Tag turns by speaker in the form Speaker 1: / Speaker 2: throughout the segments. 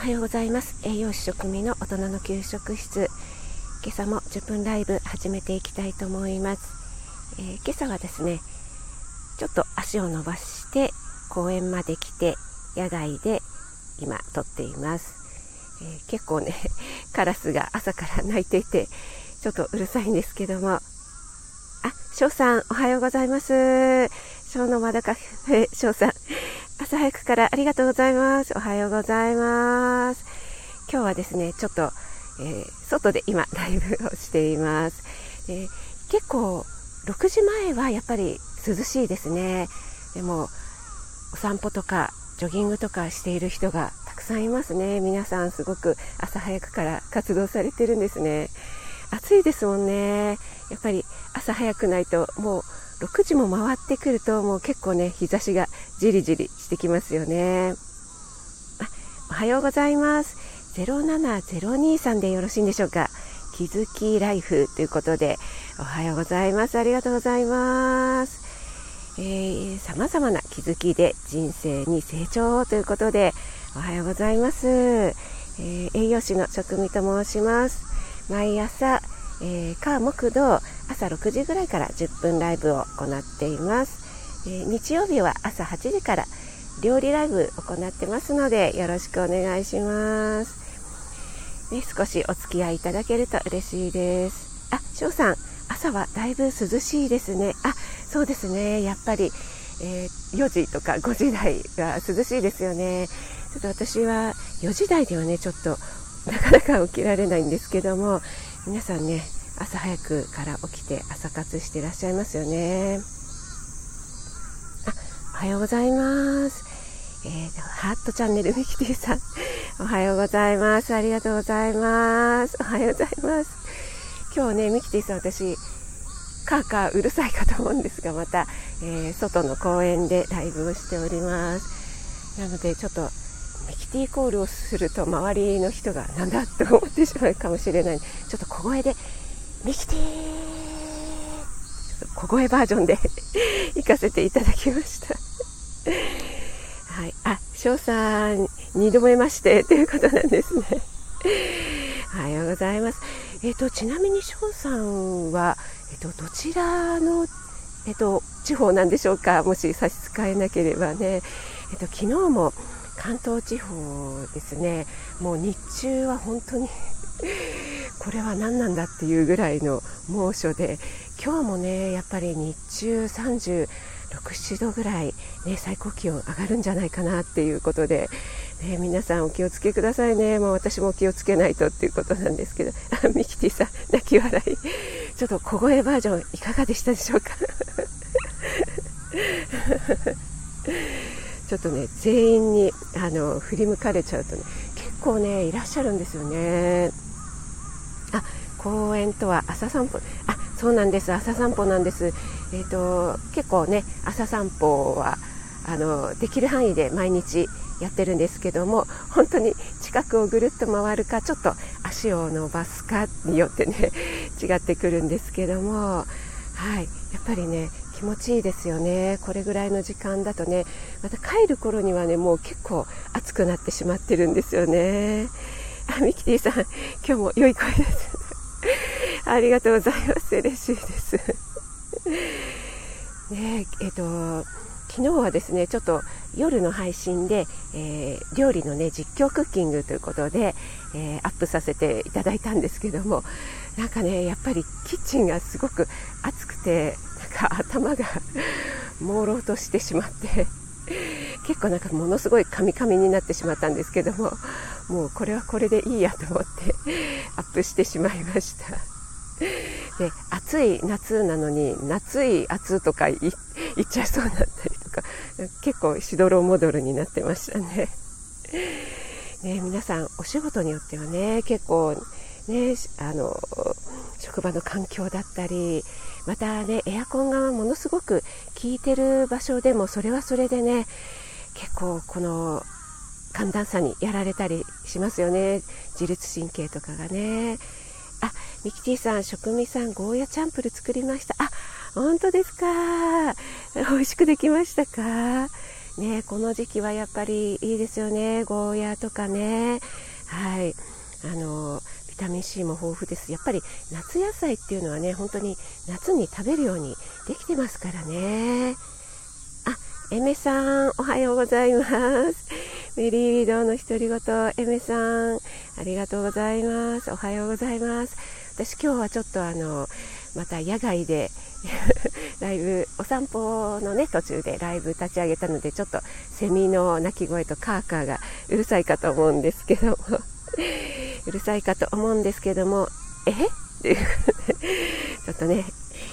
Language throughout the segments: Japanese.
Speaker 1: おはようございます。栄養士食味の大人の給食室。今朝も10分ライブ始めていきたいと思います、えー、今朝はですねちょっと足を伸ばして公園まで来て野外で今撮っています、えー、結構ね カラスが朝から鳴いていてちょっとうるさいんですけども。あ翔さんおはようございます。翔のまだカフェ翔さん。朝早くからありがとうございます。おはようございます。今日はですね、ちょっと、えー、外で今ライブをしています。で結構6時前はやっぱり涼しいですね。でもお散歩とかジョギングとかしている人がたくさんいますね。皆さんすごく朝早くから活動されてるんですね。暑いですもんね。やっぱり朝早くないともう6時も回ってくるともう結構ね日差しがじりじりしてきますよね。おはようございます。07023さんでよろしいんでしょうか。気づきライフということでおはようございます。ありがとうございます。さまざまな気づきで人生に成長ということでおはようございます、えー、栄養士の職味と申します。毎朝えー、火木土朝6時ぐらいから10分ライブを行っています、えー、日曜日は朝8時から料理ライブ行ってますのでよろしくお願いします、ね、少しお付き合いいただけると嬉しいです。あ翔さん朝はだいぶ涼しいですね。あそうですね。やっぱり、えー、4時とか5時台が涼しいですよね。ちょっと私は4時台ではねちょっとなかなか起きられないんですけども皆さんね朝早くから起きて朝活してらっしゃいますよね。あおはようございます。えー、ハートチャンネルミキティさん。おはようございます。ありがとうございます。おはようございます。今日ねミキティさん私カーカーうるさいかと思うんですがまた、えー、外の公園でライブをしております。なのでちょっとキティコールをすると周りの人がなんだと思ってしまうかもしれないちょっと小声でミキティ小声バージョンで 行かせていただきましたはい、あ、翔さん、2度目ましてということなんですね。おはようございます。えっ、ー、と、ちなみに翔さんは、えっ、ー、と、どちらの、えっ、ー、と、地方なんでしょうか？もし差し支えなければね。えっ、と、昨日も、関東地方ですね。もう日中は本当に これは何なんだっていうぐらいの猛暑で今日もねやっぱり日中36、7度ぐらい、ね、最高気温上がるんじゃないかなっていうことで、ね、皆さんお気をつけくださいね。もう私も気をつけないとっていうことなんですけど ミキティさん泣き笑い。ちょっと小声バージョンいかがでしたでしょうか？ちょっとね全員にあの振り向かれちゃうとね結構ねいらっしゃるんですよね。あ公園とは朝散歩。あそうなんです。朝散歩なんです。えっ、ー、と結構ね朝散歩はあのできる範囲で毎日やってるんですけども本当に近くをぐるっと回るかちょっと足を伸ばすかによってね違ってくるんですけどもはい。やっぱりね気持ちいいですよね。これぐらいの時間だとねまた帰る頃にはねもう結構暑くなってしまってるんですよね。あミキティさん今日も良い声です。ありがとうございます。嬉しいです。ねえっ、と昨日はですねちょっと夜の配信で、えー、料理のね実況クッキングということで、えー、アップさせていただいたんですけどもなんかねやっぱりキッチンがすごく暑くてか頭が朦朧としてしまって結構なんかものすごいカミカミになってしまったんですけどももうこれはこれでいいやと思ってアップしてしまいました。で暑い夏なのに夏い暑とか言っちゃいそうになったりとか結構しどろもどろになってましたね。ね皆さんお仕事によってはね結構ねあの職場の環境だったりまたねエアコンがものすごく効いてる場所でもそれはそれでね結構この寒暖差にやられたりしますよね。自律神経とかがね。あミキティさん食味さんゴーヤチャンプル作りました。あ本当ですか。美味しくできましたか。ねこの時期はやっぱりいいですよね。ゴーヤとかね。はい。あのビタミン C も豊富です。やっぱり夏野菜っていうのはね本当に夏に食べるようにできてますからね。あエメさんおはようございます。メリーリードの独り言エメさんありがとうございます。おはようございます。私今日はちょっとあのまた野外で ライブお散歩のね途中でライブ立ち上げたのでちょっとセミの鳴き声とカーカーがうるさいかと思うんですけども。うるさいかと思うんですけどもえ？っていうちょっとね、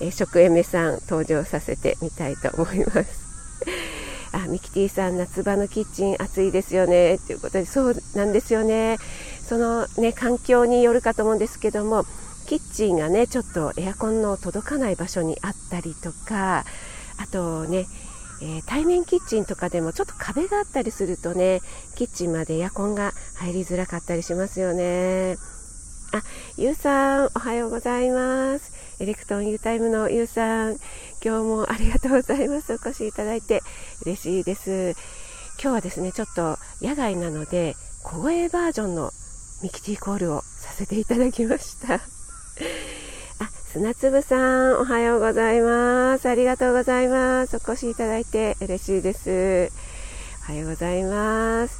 Speaker 1: え食エメさん登場させてみたいと思います。あミキティさん夏場のキッチン暑いですよね。っていうことでそうなんですよね。そのね環境によるかと思うんですけどもキッチンがねちょっとエアコンの届かない場所にあったりとかあとね、えー、対面キッチンとかでもちょっと壁があったりするとねキッチンまでエアコンが入りづらかったりしますよね。あゆうさんおはようございます。エレクトン U タイムのゆうさん今日もありがとうございます。お越しいただいて嬉しいです。今日はですねちょっと野外なので小声バージョンのミキティコールをさせていただきました、砂粒さん、おはようございます。ありがとうございます。お越しいただいて嬉しいです。おはようございます。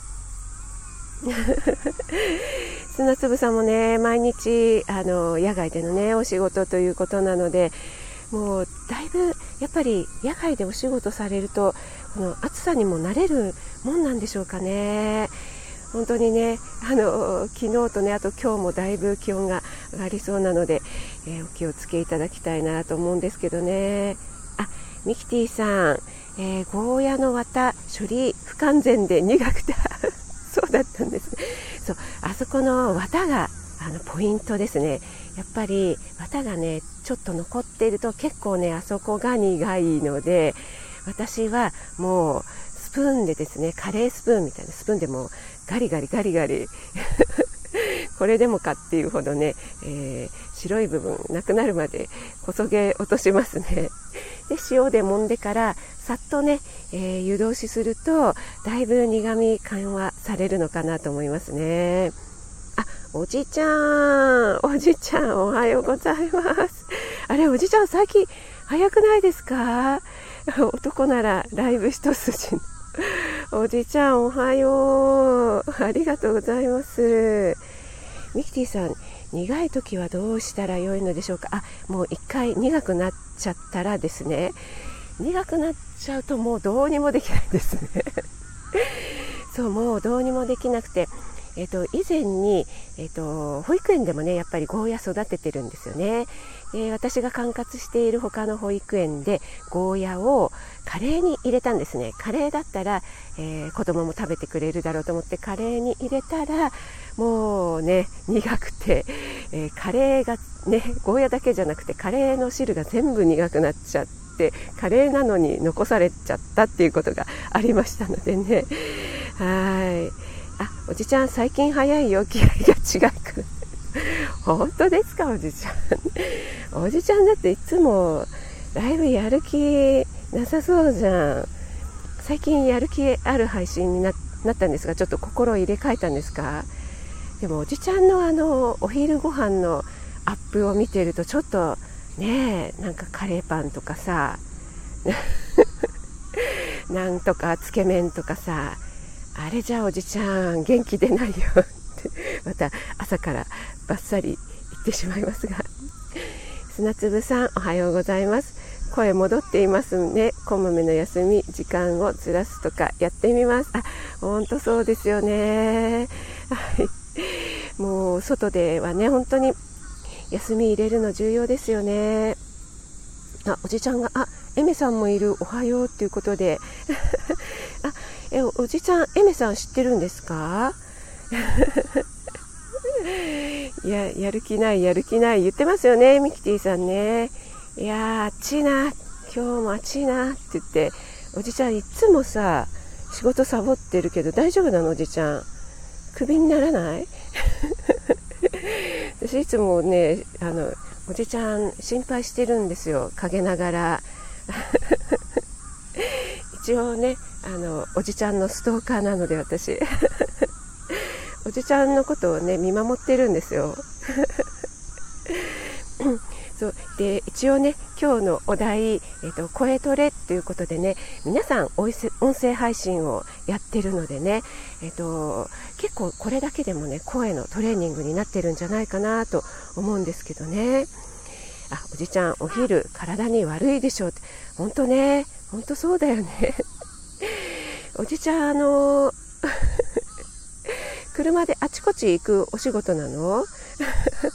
Speaker 1: 砂粒さんもね、毎日、あの、野外でのね、お仕事ということなので、もう、だいぶ、やっぱり、野外でお仕事されると、この暑さにも慣れるもんなんでしょうかね。本当にねあの昨日とねあと今日もだいぶ気温が上がりそうなので、えー、お気をつけいただきたいなと思うんですけどね。あミキティさん、えー、ゴーヤの綿処理不完全で苦くて そうだったんですね。そうあそこの綿があのポイントですね。やっぱり綿がねちょっと残っていると結構ねあそこが苦いので私はもうスプーンでですねカレースプーンみたいなスプーンでもガリガリガリガリ。これでもかっていうほどね、えー、白い部分なくなるまでこそげ落としますね。で塩で揉んでからさっとね、えー、湯通しするとだいぶ苦み緩和されるのかなと思いますね。あおじちゃんおじちゃんおはようございます。あれおじちゃん最近早くないですか？男ならライブ一筋おじちゃんおはよう。ありがとうございます。ミキティさん苦い時はどうしたらよいのでしょうか？あもう一回苦くなっちゃったらですね。苦くなっちゃうともうどうにもできないですね。そうもうどうにもできなくて。えっと、以前に、えっと、保育園でもねやっぱりゴーヤ育ててるんですよね。で私が管轄している他の保育園でゴーヤをカレーに入れたんですね。カレーだったら、えー、子供も食べてくれるだろうと思ってカレーに入れたらもうね苦くて、えー、カレーがねゴーヤだけじゃなくてカレーの汁が全部苦くなっちゃってカレーなのに残されちゃったっていうことがありましたのでね。はい。あおじちゃん最近早いよ。気合が違く。本当ですかおじちゃん。おじちゃんだっていつもライブやる気なさそうじゃん。最近やる気ある配信になったんですがちょっと心を入れ替えたんですか？でもおじちゃんのあのお昼ご飯のアップを見てるとちょっとねえなんかカレーパンとかさ なんとかつけ麺とかさあれじゃおじちゃん元気出ないよって。また朝からバッサリ言ってしまいますが 砂粒さんおはようございます。声戻っていますねこまめの休み時間をずらすとかやってみます。あ本当そうですよね。は いもう外ではね本当に休み入れるの重要ですよね。あおじちゃんがあエメさんもいるおはようっていうことで。あえおじちゃんエメさん知ってるんですか？い ややる気ないやる気ない言ってますよねミキティさんね。いや暑いな今日も暑いなって言っておじちゃんいつもさ仕事サボってるけど大丈夫なのおじちゃん。クビにならない？私いつもねあのおじちゃん心配してるんですよ。陰ながら。一応ねあのおじちゃんのストーカーなので私。おじちゃんのことをね見守ってるんですよ。そう。で一応ね今日のお題、えーと、声トレっていうことでね皆さん音声配信をやってるのでね、えーと、結構これだけでもね声のトレーニングになってるんじゃないかなと思うんですけどね。あおじちゃんお昼体に悪いでしょう。って本当ね本当そうだよね。おじちゃんあの車であちこち行くお仕事なの？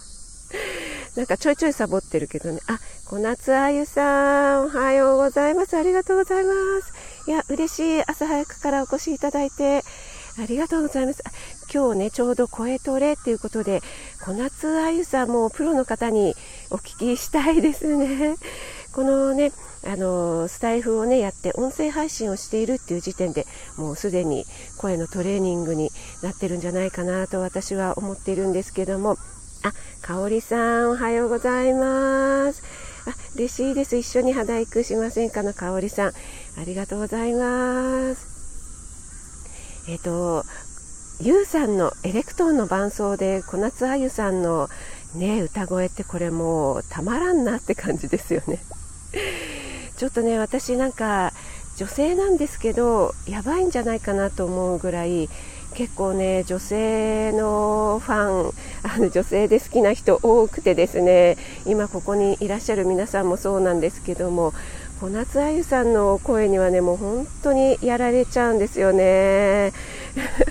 Speaker 1: なんかちょいちょいサボってるけどね。あ、小夏あゆさん、おはようございます。ありがとうございます。いや、嬉しい。朝早くからお越しいただいて、ありがとうございます。今日ね、ちょうど声トレっていうことで、小夏あゆさんもプロの方にお聞きしたいですね。このね、あのスタイフをねやって音声配信をしているっていう時点でもうすでに声のトレーニングになってるんじゃないかなと私は思っているんですけどもあ、かおりさん、おはようございます。あ、嬉しいです。一緒に肌育しませんか？のかおりさん。ありがとうございます。えっ、ー、と、ゆうさんのエレクトーンの伴奏で小夏あゆさんのね、歌声ってこれもうたまらんなって感じですよね。ちょっとね、私なんか女性なんですけど、やばいんじゃないかなと思うぐらい、結構ね女性のファン あの女性で好きな人多くてですね今ここにいらっしゃる皆さんもそうなんですけども小夏あゆさんの声にはねもう本当にやられちゃうんですよね。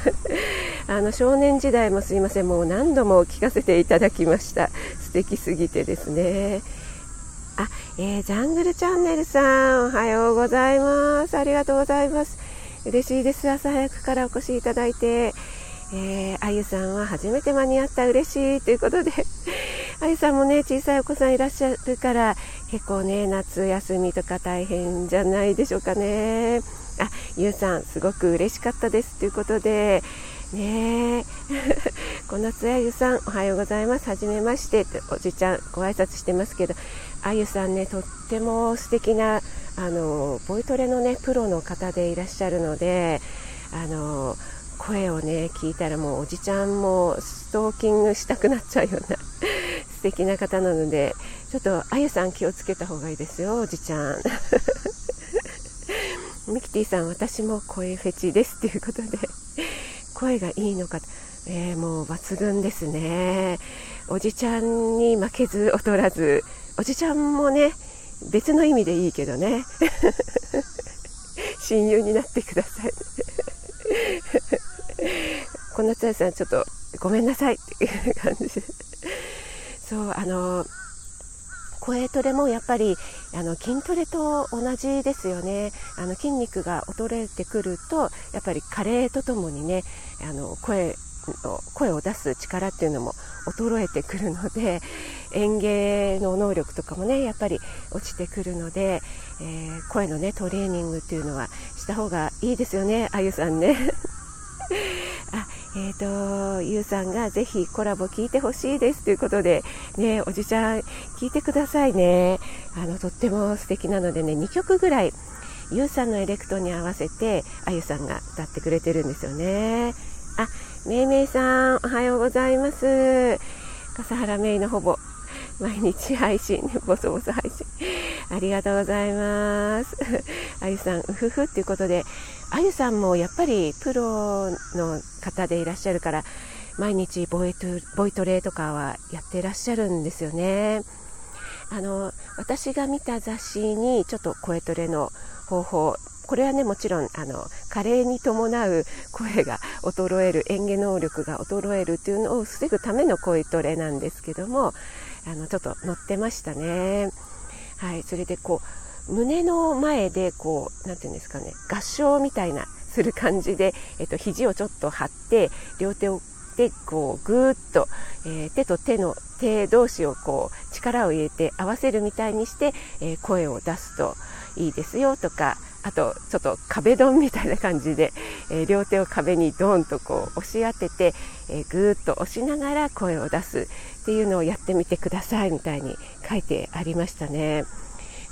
Speaker 1: あの少年時代もすいませんもう何度も聞かせていただきました。素敵すぎてですね。あ、えー、ジャングルチャンネルさんおはようございます。ありがとうございます。嬉しいです。朝早くからお越しいただいて、えー、あゆさんは初めて間に合った。嬉しいということで。あゆさんもね小さいお子さんいらっしゃるから結構ね夏休みとか大変じゃないでしょうかね。あゆうさんすごく嬉しかったですということで。ね 小夏あゆさんおはようございます。はじめまして。おじちゃんご挨拶してますけど。あゆさんねとっても素敵なあのボイトレのねプロの方でいらっしゃるのであの声をね聞いたらもうおじちゃんもストーキングしたくなっちゃうような 素敵な方なのでちょっとあゆさん気をつけた方がいいですよおじちゃん。ミキティさん私も声フェチですということで声がいいのか、えー、もう抜群ですね。おじちゃんに負けず劣らずおじちゃんもね別の意味でいいけどね。親友になってください。こんなつやさんちょっとごめんなさい。っていう感じでそうあの声トレもやっぱりあの筋トレと同じですよね。あの筋肉が衰えてくるとやっぱり加齢とともにねあの声声を出す力っていうのも衰えてくるので 園芸の能力とかもねやっぱり落ちてくるので、えー、声のねトレーニングっていうのはした方がいいですよねあゆさんね。あえーと、ゆうさんがぜひコラボ聞いてほしいですということで、ね、おじちゃん聞いてくださいね。あのとっても素敵なのでね2曲ぐらいゆうさんのエレクトに合わせてあゆさんが歌ってくれてるんですよね。あめいめいさん、おはようございます。笠原めいのほぼ毎日配信、ボソボソ配信。ありがとうございます。あゆさん、うふふっていうことで、あゆさんもやっぱりプロの方でいらっしゃるから、毎日ボイトボイトレとかはやってらっしゃるんですよね。あの私が見た雑誌にちょっと声トレの方法これはねもちろんあの加齢に伴う声が衰える演技能力が衰えるっていうのを防ぐための声トレなんですけどもあのちょっと載ってましたね。はい、それでこう胸の前でこう何て言うんですかね合唱みたいなする感じで、えっと、肘をちょっと張って両手をでこうぐーっと、えー、手と手の手同士をこう力を入れて合わせるみたいにして、えー、声を出すといいですよとかあとちょっと壁ドンみたいな感じで、えー、両手を壁にドンとこう押し当てて、えー、ぐーっと押しながら声を出すっていうのをやってみてくださいみたいに書いてありましたね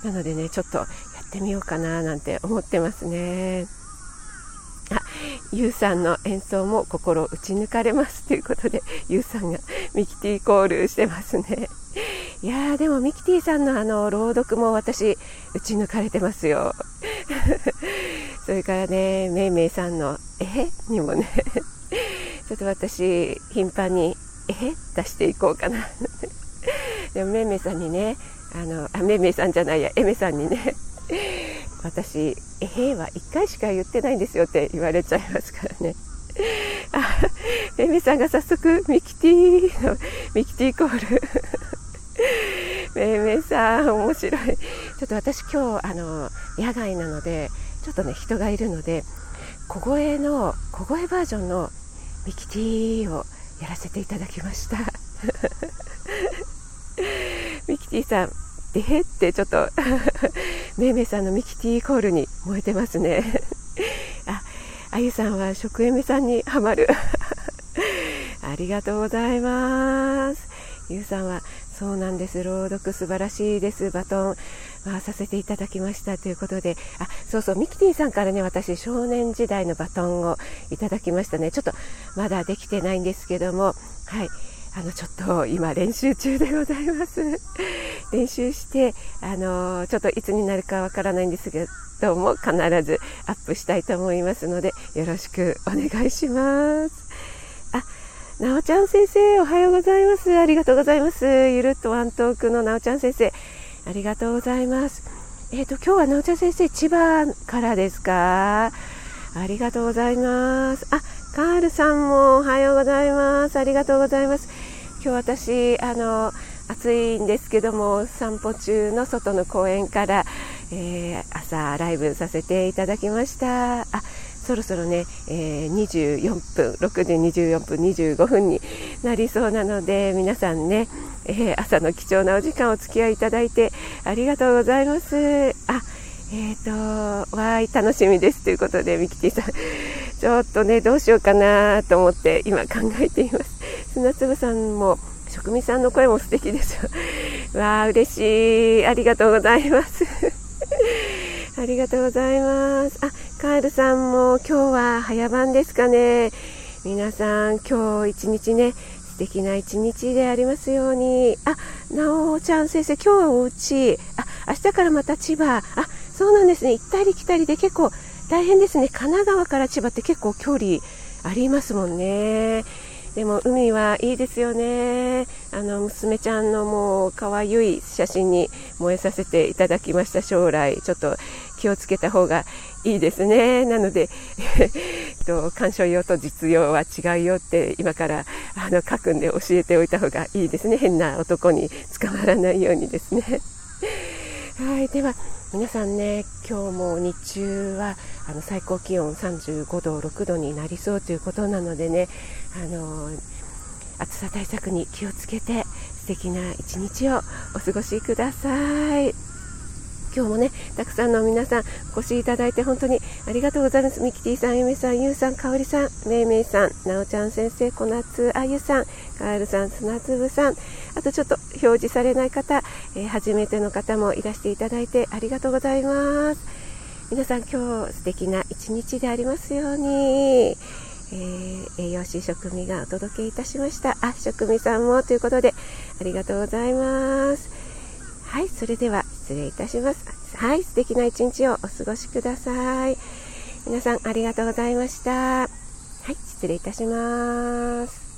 Speaker 1: なのでねちょっとやってみようかななんて思ってますねあゆうさんの演奏も心打ち抜かれますということで、ゆうさんがミキティコールしてますね。いやーでもミキティさんのあの朗読も私打ち抜かれてますよ。それからね、めいめいさんのえへにもね、ちょっと私頻繁にえへ出していこうかな。でもめいめいさんにね、あの、あ、めいめいさんじゃないや、えめさんにね、私、えへは1回しか言ってないんですよって言われちゃいますからね。あ、めいめいさんが早速ミキティのミキティコール めいめいさん、面白い。ちょっと私今日、あの、野外なので、ちょっとね、人がいるので、小声の、小声バージョンのミキティをやらせていただきました。ミキティさん、でってちょっと めいめいさんのミキティコールに燃えてますね。あ、あゆさんは食えめさんにはまる。ありがとうございます。ゆうさんはそうなんです。朗読素晴らしいです。バトン回させていただきましたということで、あ、そうそう、ミキティさんからね、私、少年時代のバトンをいただきましたね。ちょっとまだできてないんですけども、はい。あの、ちょっと今練習中でございます。練習して、あの、ちょっといつになるかわからないんですけども、必ずアップしたいと思いますので、よろしくお願いしますあ。なおちゃん先生、おはようございます。ありがとうございます。ゆるっとワントークのなおちゃん先生、ありがとうございます。えっ、ー、と、今日はなおちゃん先生、千葉からですか？ありがとうございます。あ、カールさんもおはようございます。ありがとうございます。今日私、あの、暑いんですけども、散歩中の外の公園から、えー、朝ライブさせていただきました。あ、そろそろね、えー、24分、6時24分25分になりそうなので、皆さんね、えー、朝の貴重なお時間お付き合いいただいてありがとうございます。あ、えーと、わーい、楽しみですということで、ミキティさん、ちょっとね、どうしようかなと思って今考えています。砂粒さんも、職味さんの声も素敵ですよ。わー、嬉しい。ありがとうございます。ありがとうございます。あ、カールさんも今日は早番ですかね。皆さん、今日一日ね、素敵な一日でありますように。あ、なおちゃん先生、今日はお家。あ、明日からまた千葉。あ、そうなんですね。行ったり来たりで結構大変ですね。神奈川から千葉って結構距離ありますもんね。でも海はいいですよね。あの娘ちゃんのもう可愛い写真に燃えさせていただきました将来ちょっと気をつけた方がいいですね。なので、と鑑賞用と実用は違うよって今からあの書くんで教えておいた方がいいですね。変な男に捕まらないようにですね。はい、では皆さんね、今日も日中はあの最高気温35度、6度になりそうということなのでね、あの暑さ対策に気をつけて素敵な一日をお過ごしください。今日もね、たくさんの皆さんお越しいただいて本当にありがとうございます。ミキティさん、ゆめさん、ゆうさん、かおりさん、めいめいさん、なおちゃん先生、こなつあゆさん、カールさん、砂粒さん、あとちょっと表示されない方、えー、初めての方もいらしていただいてありがとうございます。皆さん今日素敵な一日でありますように。えー、栄養士食味がお届けいたしました。あ、食味さんもということで、ありがとうございます。はい、それでは失礼いたします。はい、素敵な一日をお過ごしください。皆さんありがとうございました。はい、失礼いたします。